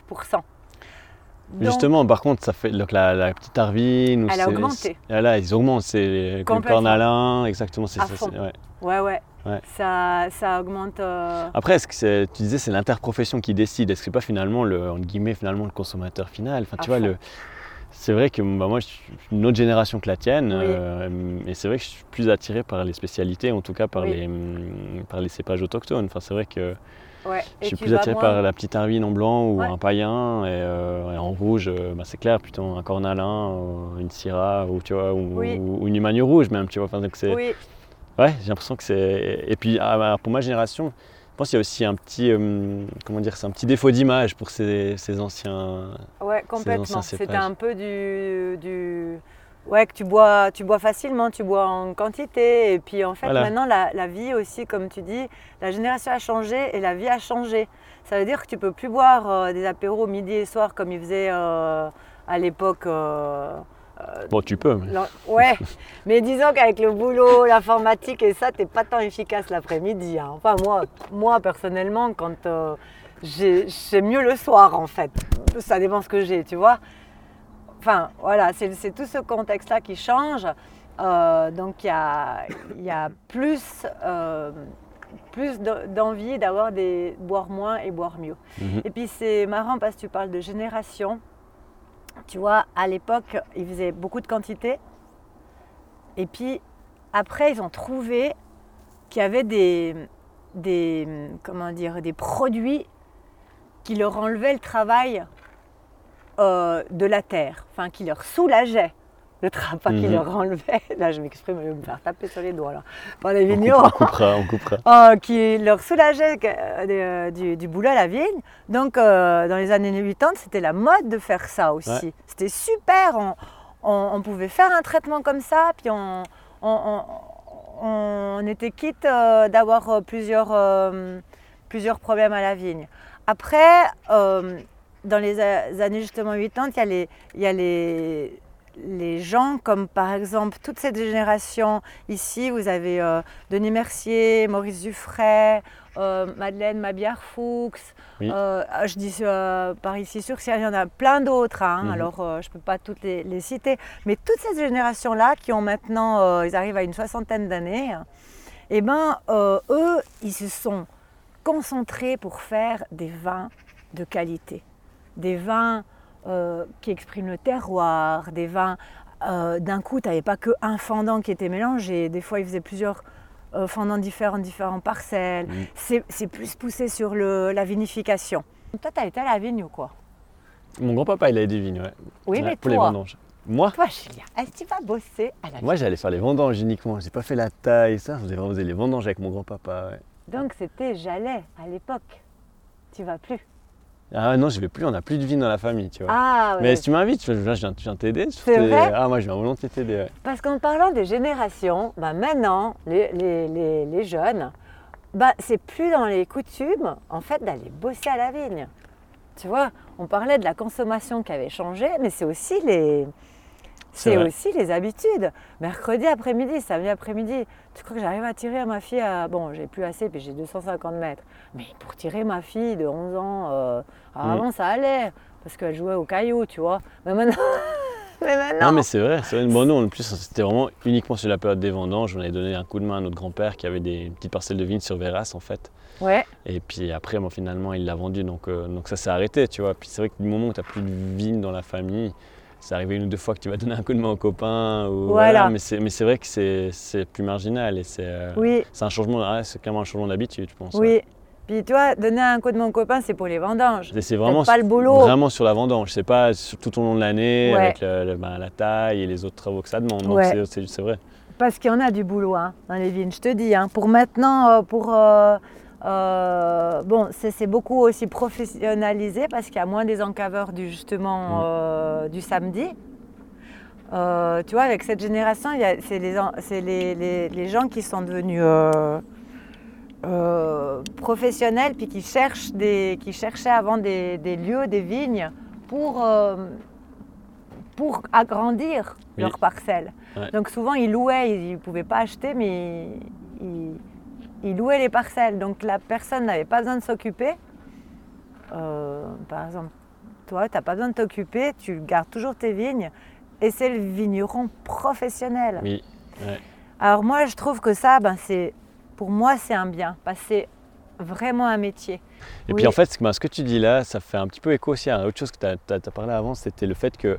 Speaker 2: Donc,
Speaker 1: Justement, par contre, ça fait donc, la, la petite Arvine.
Speaker 2: Elle a augmenté.
Speaker 1: c'est- Là, ils augmentent. C'est le
Speaker 2: Complètement.
Speaker 1: cornalin, exactement. C'est ça. ouais.
Speaker 2: Ouais, ouais.
Speaker 1: Ouais.
Speaker 2: Ça, ça augmente. euh,
Speaker 1: Après, est-ce que tu disais c'est l'interprofession qui décide Est-ce que c'est pas finalement le, entre guillemets, finalement le consommateur final? Enfin, tu
Speaker 2: À
Speaker 1: vois,
Speaker 2: fond.
Speaker 1: le, c'est vrai que bah, moi, je suis une autre génération que la tienne,
Speaker 2: Oui.
Speaker 1: euh, et c'est vrai que je suis plus attiré par les spécialités, en tout cas par,
Speaker 2: Oui.
Speaker 1: les, hum, par les cépages autochtones. Enfin, c'est vrai que
Speaker 2: ouais.
Speaker 1: je suis plus attiré
Speaker 2: moins-
Speaker 1: par la petite Arvine en blanc ou
Speaker 2: Ouais.
Speaker 1: un païen, et, euh, et en rouge, euh, bah, c'est clair, plutôt un cornalin, euh, une syrah, ou, tu vois, ou,
Speaker 2: Oui.
Speaker 1: ou- ou une Humagne rouge même, tu vois. Enfin, donc c'est,
Speaker 2: Oui,
Speaker 1: Ouais, j'ai l'impression que c'est. Et puis ah, bah, pour ma génération, pense qu'il y a aussi un petit, euh, comment dire, c'est un petit défaut d'image pour ces, ces anciens.
Speaker 2: ouais, complètement. C'était un peu du, du. Ouais, que tu bois, tu bois facilement, tu bois en quantité. Et puis en fait,
Speaker 1: Voilà.
Speaker 2: maintenant, la, la vie aussi, comme tu dis, la génération a changé et la vie a changé. Ça veut dire que tu peux plus boire euh, des apéros midi et soir comme ils faisaient euh, à l'époque. Euh,
Speaker 1: Bon, tu peux. mais-
Speaker 2: Ouais, mais disons qu'avec le boulot, l'informatique et ça, t'es pas tant efficace l'après-midi. hein. Enfin, moi, moi personnellement, quand euh, j'ai mieux le soir en fait. Ça dépend ce que j'ai, tu vois. Enfin, voilà, c'est tout ce contexte-là qui change. Euh, donc, il y a, y a plus, euh, plus de- d'envie d'avoir des boire moins et boire mieux.
Speaker 1: Mhm.
Speaker 2: Et puis, c'est marrant parce que tu parles de génération. Tu vois, à l'époque, ils faisaient beaucoup de quantité. Et puis, après, ils ont trouvé qu'il y avait des, comment dire, des produits qui leur enlevaient le travail euh, de la terre, enfin, qui leur soulageaient le travail, pas qui
Speaker 1: Mhm.
Speaker 2: leur enlevaient. Là, je m'exprime, je vais me faire taper sur les doigts, là. Par les
Speaker 1: On
Speaker 2: vignerons.
Speaker 1: on coupera, on coupera.
Speaker 2: Euh, qui leur soulageait euh, de- du, du boulot à la vigne. Donc, euh, dans les années 80, c'était la mode de faire ça aussi.
Speaker 1: Ouais.
Speaker 2: C'était super. On, on- on pouvait faire un traitement comme ça, puis on, était quitte euh, d'avoir euh, plusieurs, euh, plusieurs problèmes à la vigne. Après, euh, dans les années justement 80, il y a les, il y a les, les gens comme par exemple toute cette génération ici, vous avez euh, Denis Mercier, Maurice Dufray, euh, Madeleine Mabillard-Fuchs,
Speaker 1: Oui.
Speaker 2: euh, je dis par ici sur il y en a plein d'autres, hein,
Speaker 1: Mhm.
Speaker 2: alors je ne peux pas toutes les, les citer, mais toute cette génération-là qui ont maintenant, ils arrivent à une soixantaine d'années, eh ben, eux, ils se sont concentrés pour faire des vins de qualité, des vins euh, qui expriment le terroir, des vins. euh, D'un coup, tu n'avais pas que un fendant qui était mélangé. Des fois, ils faisaient plusieurs euh, fendants différents, différents parcelles. C'est plus poussé sur le, la vinification. Toi, tu as été à la vigne ou quoi?
Speaker 1: Mon grand-papa, il avait des vignes, ouais.
Speaker 2: Oui,
Speaker 1: Ouais,
Speaker 2: mais
Speaker 1: pour les vendanges. Moi,
Speaker 2: toi, Julia, est-ce que tu vas bosser à la vigne?
Speaker 1: moi j'allais faire les vendanges uniquement. J'ai pas fait la taille, ça. Je faisais vraiment les vendanges avec mon grand-papa. ouais.
Speaker 2: Donc, c'était j'allais à l'époque. Tu vas plus.
Speaker 1: Ah non, je vais plus. On a plus de vignes dans la famille, tu vois.
Speaker 2: Ah, ouais.
Speaker 1: Mais si tu m'invites, je je viens, je viens t'aider.
Speaker 2: C'est vrai
Speaker 1: Ah, moi, je viens volontiers t'aider. ouais.
Speaker 2: Parce qu'en parlant des générations, bah maintenant, les, les- les- les jeunes, bah c'est plus dans les coutumes, en fait, d'aller bosser à la vigne. Tu vois, on parlait de la consommation qui avait changé, mais c'est aussi les,
Speaker 1: C'est
Speaker 2: aussi les habitudes. Mercredi après-midi, samedi après-midi, tu crois que j'arrive à tirer ma fille à... Bon, j'ai plus assez, puis j'ai 250 mètres. Mais pour tirer ma fille de 11 ans, euh,
Speaker 1: Mm.
Speaker 2: avant ça allait, parce qu'elle jouait au caillou, tu vois. Mais maintenant... mais maintenant...
Speaker 1: Non, mais c'est vrai. c'est vrai. Bon, nous, en plus, c'était vraiment uniquement sur la période des vendanges. On avait donné un coup de main à notre grand-père qui avait des petites parcelles de vignes sur Véras, en fait.
Speaker 2: Ouais,
Speaker 1: Et puis après, bon, finalement, il l'a vendu, donc, euh, donc ça s'est arrêté, tu vois. Puis c'est vrai que du moment où tu n'as plus de vignes dans la famille, c'est arrivé une ou deux fois que tu vas donner un coup de main aux copains. Ou,
Speaker 2: Voilà.
Speaker 1: Mais c'est mais c'est vrai que c'est plus marginal et c'est euh,
Speaker 2: oui.
Speaker 1: c'est un changement, ouais, c'est clairement un changement d'habitude, je pense. ouais.
Speaker 2: Oui. Puis toi, donner un coup de mon copain, c'est pour les vendanges.
Speaker 1: C'est vraiment,
Speaker 2: pas le boulot.
Speaker 1: vraiment sur la vendange, c'est pas sur- tout au long de l'année
Speaker 2: Ouais.
Speaker 1: avec le- le- ben, la taille et les autres travaux que ça demande. Donc
Speaker 2: Ouais.
Speaker 1: c'est- c'est c'est vrai.
Speaker 2: Parce qu'il y en a du boulot hein, dans les vignes, je te dis. hein. Pour maintenant, euh, pour. euh, euh, bon, c'est beaucoup aussi professionnalisé parce qu'il y a moins des encaveurs du, justement
Speaker 1: Mm.
Speaker 2: euh, du samedi. Euh, tu vois, avec cette génération, c'est les, les, les- les gens qui sont devenus professionnels puis qui, cherchent des, qui cherchaient avant des, des lieux, des vignes pour, pour agrandir
Speaker 1: Oui.
Speaker 2: leur parcelle.
Speaker 1: Ouais.
Speaker 2: Donc souvent ils louaient, ils ne pouvaient pas acheter, mais ils, ils louaient les parcelles. Donc la personne n'avait pas besoin de s'occuper. Euh, par exemple, toi, tu n'as pas besoin de t'occuper, tu gardes toujours tes vignes et c'est le vigneron professionnel.
Speaker 1: Oui.
Speaker 2: Alors moi, je trouve que ça, ben, c'est, pour moi, c'est un bien, parce que c'est vraiment un métier.
Speaker 1: Et
Speaker 2: Oui.
Speaker 1: puis en fait, ce que- ben, ce que tu dis là, ça fait un petit peu écho aussi à autre chose que tu as, parlé avant, c'était le fait que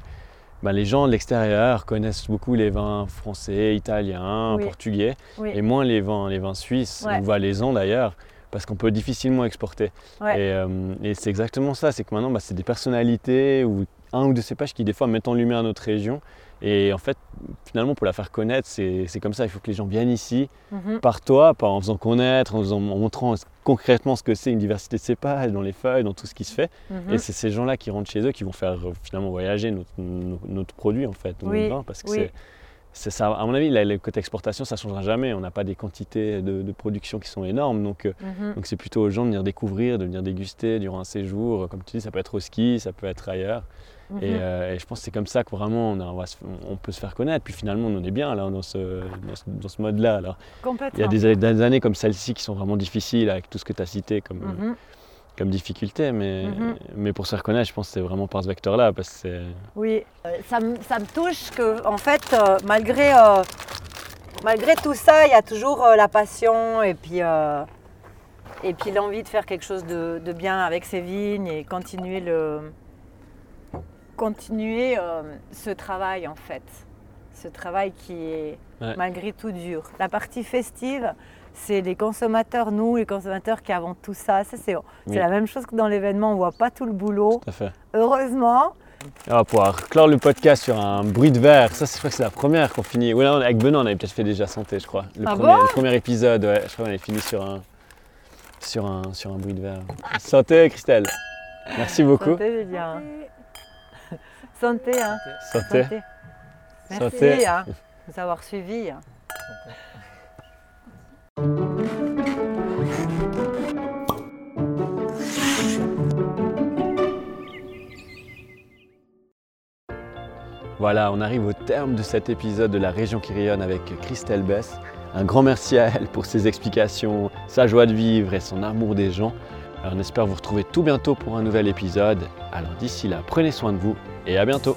Speaker 1: ben, les gens de l'extérieur connaissent beaucoup les vins français, italiens,
Speaker 2: Oui.
Speaker 1: portugais,
Speaker 2: Oui.
Speaker 1: et moins les vins, les vins suisses,
Speaker 2: Ouais.
Speaker 1: ou valaisans d'ailleurs, parce qu'on peut difficilement exporter.
Speaker 2: Ouais.
Speaker 1: Et, euh, et c'est exactement ça, c'est que maintenant, bah, c'est des personnalités ou un ou deux cépages qui des fois mettent en lumière notre région. Et en fait, finalement, pour la faire connaître, c'est comme ça, il faut que les gens viennent ici,
Speaker 2: Mhm.
Speaker 1: par toi, par, en faisant connaître, en, montrant concrètement ce que c'est une diversité de cépages, dans les feuilles, dans tout ce qui se fait.
Speaker 2: Mhm.
Speaker 1: Et c'est ces gens-là qui rentrent chez eux qui vont faire euh, finalement voyager notre, no- notre produit, en fait,
Speaker 2: Oui,
Speaker 1: notre vin, parce que
Speaker 2: oui.
Speaker 1: c'est- c'est ça, à mon avis, le côté exportation, ça ne changera jamais. On n'a pas des quantités de, de production qui sont énormes. Donc, euh,
Speaker 2: Mhm.
Speaker 1: donc c'est plutôt aux gens de venir découvrir, de venir déguster durant un séjour. Comme tu dis, ça peut être au ski, ça peut être ailleurs. Et,
Speaker 2: Mhm.
Speaker 1: euh, et je pense que c'est comme ça que vraiment on, a- on va se- on peut se faire connaître. Puis finalement, on est bien là, dans ce, dans ce, dans ce mode-là. Alors, il y a des, des années comme celle-ci qui sont vraiment difficiles avec tout ce que tu as cité comme,
Speaker 2: Mhm.
Speaker 1: comme difficulté. Mais,
Speaker 2: Mhm.
Speaker 1: mais pour se faire connaître, je pense que c'est vraiment par ce vecteur-là. Parce que c'est.
Speaker 2: Oui, Euh, ça, me- ça me touche que, en fait, euh, malgré, euh, malgré tout ça, il y a toujours euh, la passion et puis, euh, et puis l'envie de faire quelque chose de, de bien avec ses vignes et continuer, le, continuer euh, ce travail, en fait. Ce travail qui est
Speaker 1: Ouais.
Speaker 2: malgré tout dur. La partie festive, c'est les consommateurs, nous, les consommateurs qui avons tout ça. ça c'est c'est
Speaker 1: Oui.
Speaker 2: la même chose que dans l'événement, on ne voit pas tout le boulot.
Speaker 1: Tout à fait.
Speaker 2: Heureusement,
Speaker 1: On va pouvoir clore le podcast sur un bruit de verre. Ça, c'est- je crois que c'est la première qu'on finit. Oui, là, avec Benoît, on avait peut-être fait déjà santé, je crois. Le,
Speaker 2: Ah
Speaker 1: premier,
Speaker 2: bon
Speaker 1: le premier épisode, ouais. Je crois qu'on avait fini sur un, sur un, sur un bruit de verre. Santé, Christelle. Merci beaucoup.
Speaker 2: Santé, Julien. Santé, hein.
Speaker 1: Santé.
Speaker 2: Santé. Merci
Speaker 1: Santé.
Speaker 2: hein, de nous avoir suivis. hein.
Speaker 1: Voilà, on arrive au terme de cet épisode de La Région qui rayonne avec Christelle Bess. Un grand merci à elle pour ses explications, sa joie de vivre et son amour des gens. Alors, on espère vous retrouver tout bientôt pour un nouvel épisode. Alors d'ici là, prenez soin de vous et à bientôt.